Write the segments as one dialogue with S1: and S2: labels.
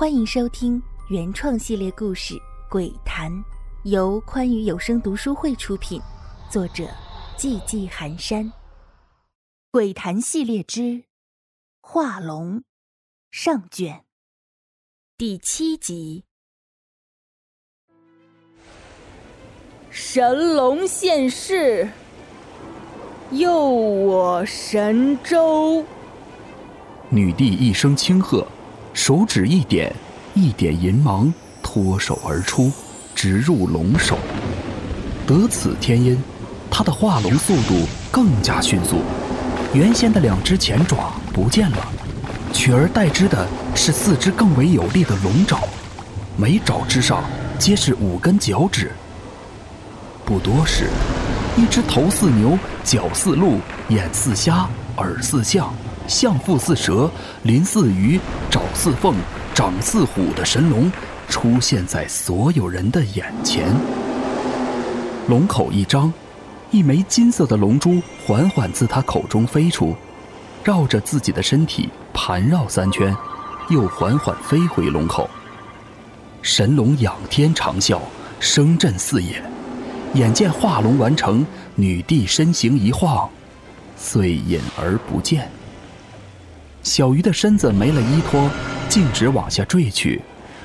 S1: 欢迎收听原创系列故事《鬼谈》，由宽裕有声读书会出品，作者寂寂寒山，《鬼谈》系列之《画龙》上卷第七集。
S2: 神龙现世，佑我神州！
S3: 女帝一声轻喝。手指一点，一点银芒脱手而出，直入龙首。得此天音，他的化龙速度更加迅速。原先的两只前爪不见了，取而代之的是四只更为有力的龙爪，每爪之上皆是五根脚趾。不多时，一只头似牛、脚似鹿、眼似虾、耳似象。象腹似蛇，鳞似鱼，爪似凤，掌似虎的神龙出现在所有人的眼前。龙口一张，一枚金色的龙珠缓缓自他口中飞出，绕着自己的身体盘绕三圈，又缓缓飞回龙口。神龙仰天长啸，声震四野。眼见化龙完成，女帝身形一晃，遂隐而不见。小鱼的身子没了依托，径直往下坠去，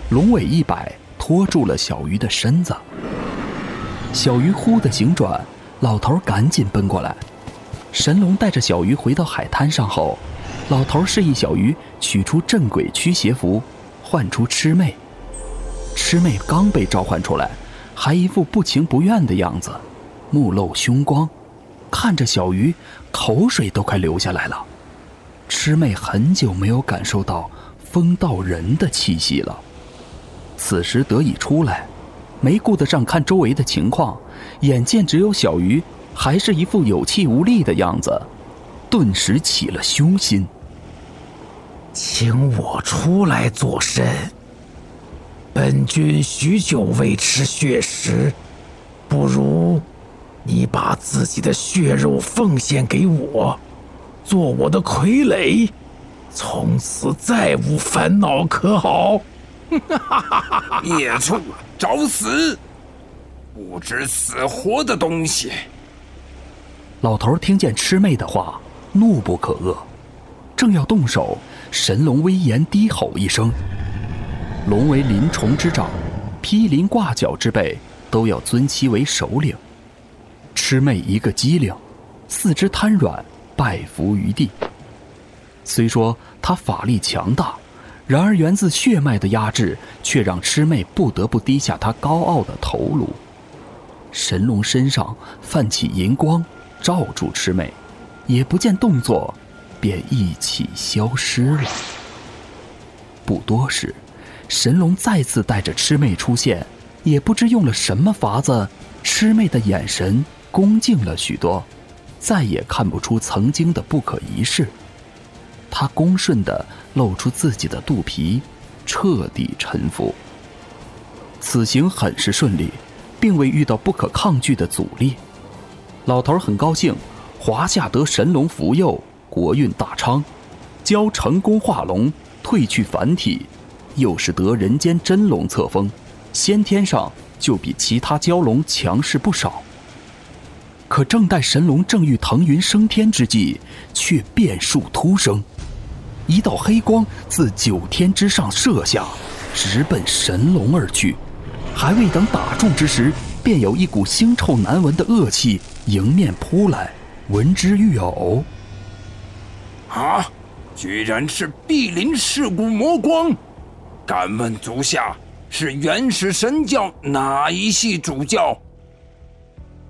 S3: 龙尾一摆，拖住了小鱼的身子。小鱼忽的醒转，老头赶紧奔过来。神龙带着小鱼回到海滩上后，老头示意小鱼取出镇鬼驱邪符，唤出魑魅。魑魅刚被召唤出来，还一副不情不愿的样子，目露凶光，看着小鱼，口水都快流下来了。魑魅很久没有感受到风道人的气息了，此时得以出来，没顾得上看周围的情况，眼见只有小鱼，还是一副有气无力的样子，顿时起了凶心。
S4: 请我出来做甚？本君许久未吃血食，不如你把自己的血肉奉献给我。做我的傀儡，从此再无烦恼，可好？
S5: 孽畜，找死！不知死活的东西！
S3: 老头听见魑魅的话，怒不可遏，正要动手，神龙威严低吼一声：“龙为鳞虫之长，披鳞挂角之辈，都要尊其为首领。”魑魅一个机灵，四肢瘫软。拜伏于地。虽说他法力强大，然而源自血脉的压制，却让魑魅不得不低下他高傲的头颅。神龙身上泛起银光，罩住魑魅，也不见动作，便一起消失了。不多时，神龙再次带着魑魅出现，也不知用了什么法子，魑魅的眼神恭敬了许多。再也看不出曾经的不可一世，他恭顺地露出自己的肚皮，彻底臣服。此行很是顺利，并未遇到不可抗拒的阻力。老头很高兴，华夏得神龙福佑，国运大昌，蛟成功化龙，褪去凡体，又是得人间真龙册封，先天上就比其他蛟龙强势不少。可正待神龙正欲腾云升天之际，却变数突生，一道黑光自九天之上射下，直奔神龙而去。还未等打中之时，便有一股腥臭难闻的恶气迎面扑来，闻之欲呕。
S5: 啊！居然是碧鳞噬骨魔光！敢问足下是原始神教哪一系主教？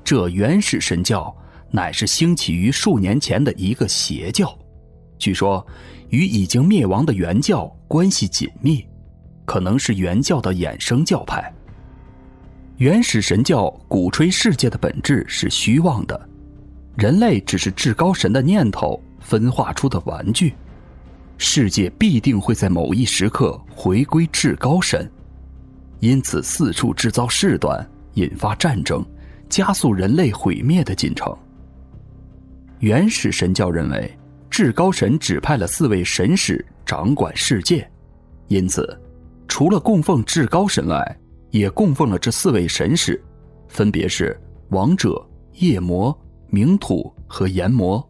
S3: 这原始神教乃是兴起于数年前的一个邪教，据说与已经灭亡的原教关系紧密，可能是原教的衍生教派。原始神教鼓吹世界的本质是虚妄的，人类只是至高神的念头分化出的玩具，世界必定会在某一时刻回归至高神，因此四处制造事端，引发战争。加速人类毁灭的进程。原始神教认为，至高神指派了四位神使掌管世界，因此，除了供奉至高神外，也供奉了这四位神使，分别是王者、夜魔、冥土和炎魔。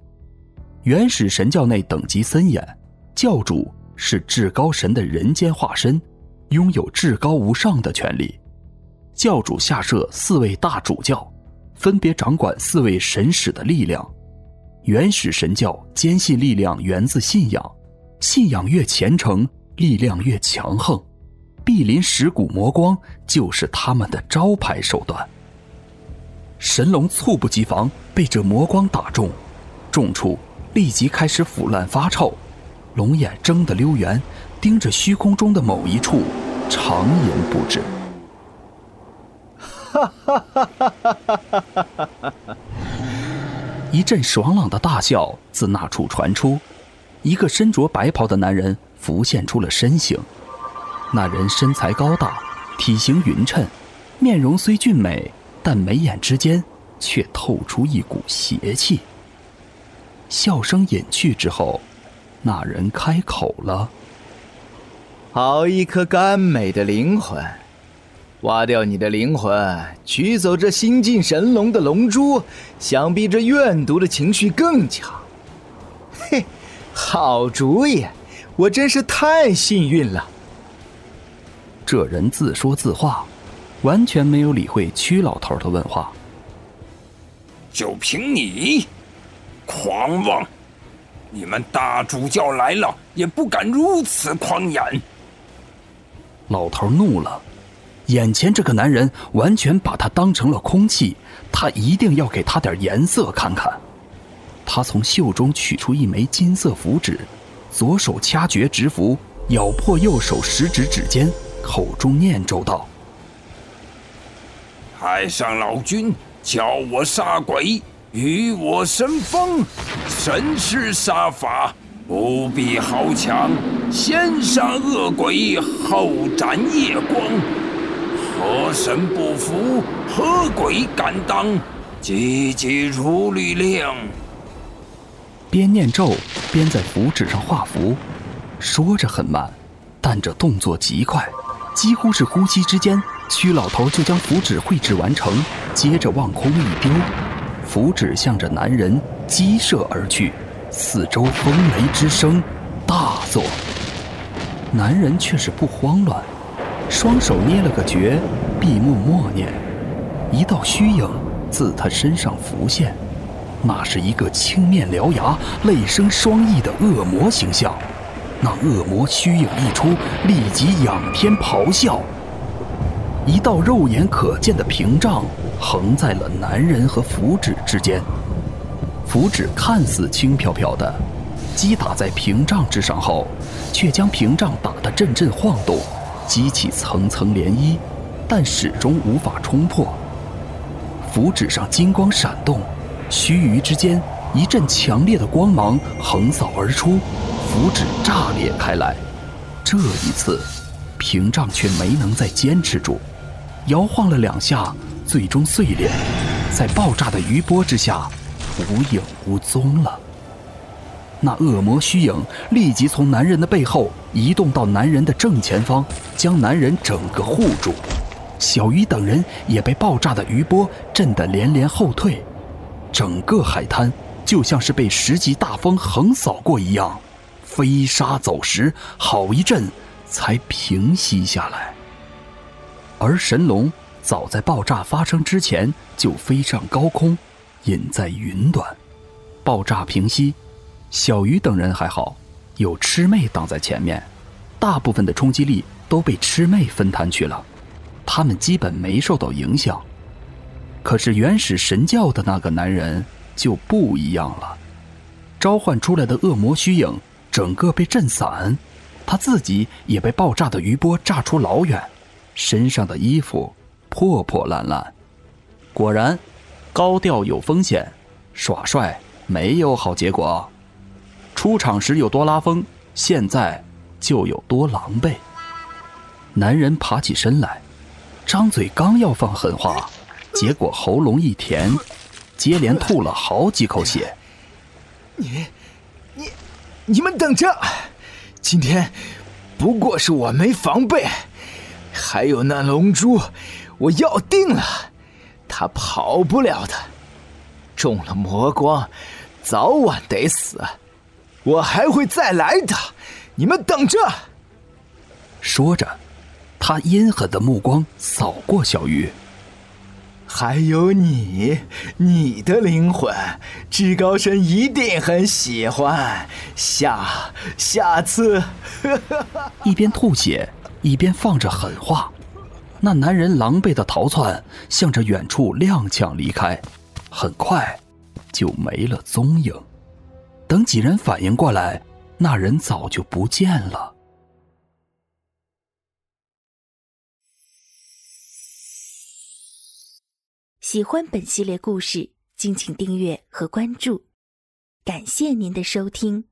S3: 原始神教内等级森严，教主是至高神的人间化身，拥有至高无上的权力。教主下设四位大主教，分别掌管四位神使的力量。原始神教坚信力量源自信仰，信仰越虔诚，力量越强横。碧鳞石骨魔光就是他们的招牌手段。神龙猝不及防被这魔光打中，重处立即开始腐烂发臭，龙眼睁得溜圆，盯着虚空中的某一处，长吟不止。哈！一阵爽朗的大笑自那处传出，一个身着白袍的男人浮现出了身形。那人身材高大，体型匀称，面容虽俊美，但眉眼之间却透出一股邪气。笑声隐去之后，那人开口了：“
S6: 好一颗甘美的灵魂，挖掉你的灵魂，取走这新晋神龙的龙珠，想必这怨毒的情绪更强。嘿，好主意，我真是太幸运了。”
S3: 这人自说自话，完全没有理会屈老头的问话。
S5: 就凭你，狂妄！你们大主教来了，也不敢如此狂言。
S3: 老头怒了，眼前这个男人完全把他当成了空气，他一定要给他点颜色看看。他从袖中取出一枚金色符纸，左手掐诀执符，咬破右手食指指尖。口中念咒道：“
S5: 太上老君教我杀鬼，与我神风，神施杀法不必豪强，先杀恶鬼，后斩夜光。何神不服？何鬼敢当？急急如律令。”
S3: 边念咒边在符纸上画符，说着很慢，但这动作极快。几乎是呼吸之间，屈老头就将符纸绘制完成，接着往空一丢，符纸向着男人激射而去，四周风雷之声大作。男人却是不慌乱，双手捏了个诀，闭目默念，一道虚影自他身上浮现，那是一个青面獠牙、泪生双翼的恶魔形象。那恶魔虚影一出，立即仰天咆哮。一道肉眼可见的屏障横在了男人和符纸之间，符纸看似轻飘飘的，击打在屏障之上后，却将屏障打得阵阵晃动，激起层层涟漪，但始终无法冲破。符纸上金光闪动，须臾之间，一阵强烈的光芒横扫而出。符纸炸裂开来，这一次，屏障却没能再坚持住，摇晃了两下，最终碎裂，在爆炸的余波之下，无影无踪了。那恶魔虚影立即从男人的背后移动到男人的正前方，将男人整个护住。小鱼等人也被爆炸的余波震得连连后退，整个海滩就像是被十级大风横扫过一样。飞沙走石，好一阵才平息下来。而神龙早在爆炸发生之前就飞上高空，隐在云端。爆炸平息，小鱼等人还好，有魑魅挡在前面，大部分的冲击力都被魑魅分摊去了，他们基本没受到影响。可是原始神教的那个男人就不一样了，召唤出来的恶魔虚影。整个被震散，他自己也被爆炸的余波炸出老远，身上的衣服破破烂烂。果然，高调有风险，耍帅没有好结果。出场时有多拉风，现在就有多狼狈。男人爬起身来，张嘴刚要放狠话，结果喉咙一甜，接连吐了好几口血。
S6: 你，你。你们等着，今天不过是我没防备，还有那龙珠，我要定了，他跑不了的。中了魔光，早晚得死。我还会再来的，你们等着。
S3: 说着，他阴狠的目光扫过小鱼。
S6: 还有你，你的灵魂，至高神一定很喜欢。下下次，
S3: 一边吐血一边放着狠话。那男人狼狈的逃窜，向着远处踉跄离开，很快就没了踪影。等几人反应过来，那人早就不见了。
S1: 喜欢本系列故事，敬请订阅和关注，感谢您的收听。